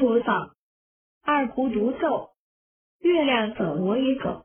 播放二胡独奏月亮走我也走。